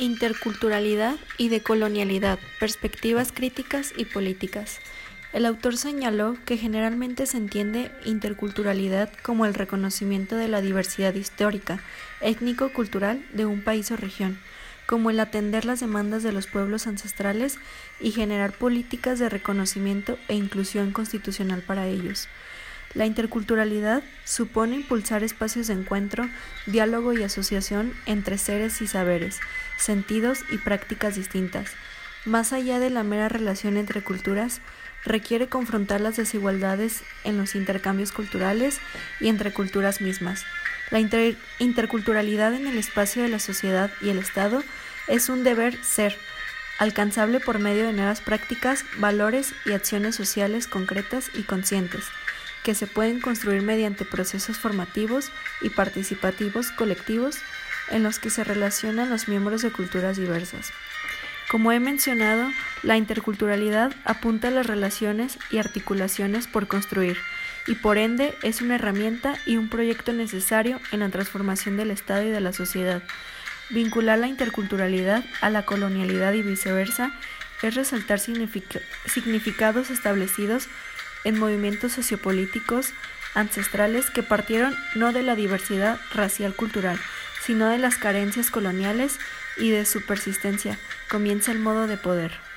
Interculturalidad y decolonialidad, perspectivas críticas y políticas. El autor señaló que generalmente se entiende interculturalidad como el reconocimiento de la diversidad histórica, étnico-cultural de un país o región, como el atender las demandas de los pueblos ancestrales y generar políticas de reconocimiento e inclusión constitucional para ellos. La interculturalidad supone impulsar espacios de encuentro, diálogo y asociación entre seres y saberes, sentidos y prácticas distintas. Más allá de la mera relación entre culturas, requiere confrontar las desigualdades en los intercambios culturales y entre culturas mismas. La interculturalidad en el espacio de la sociedad y el Estado es un deber ser, alcanzable por medio de nuevas prácticas, valores y acciones sociales concretas y conscientes que se pueden construir mediante procesos formativos y participativos colectivos en los que se relacionan los miembros de culturas diversas. Como he mencionado, la interculturalidad apunta a las relaciones y articulaciones por construir, y por ende es una herramienta y un proyecto necesario en la transformación del Estado y de la sociedad. Vincular la interculturalidad a la colonialidad y viceversa es resaltar significados establecidos en movimientos sociopolíticos ancestrales que partieron no de la diversidad racial cultural, sino de las carencias coloniales y de su persistencia, comienza el modo de poder.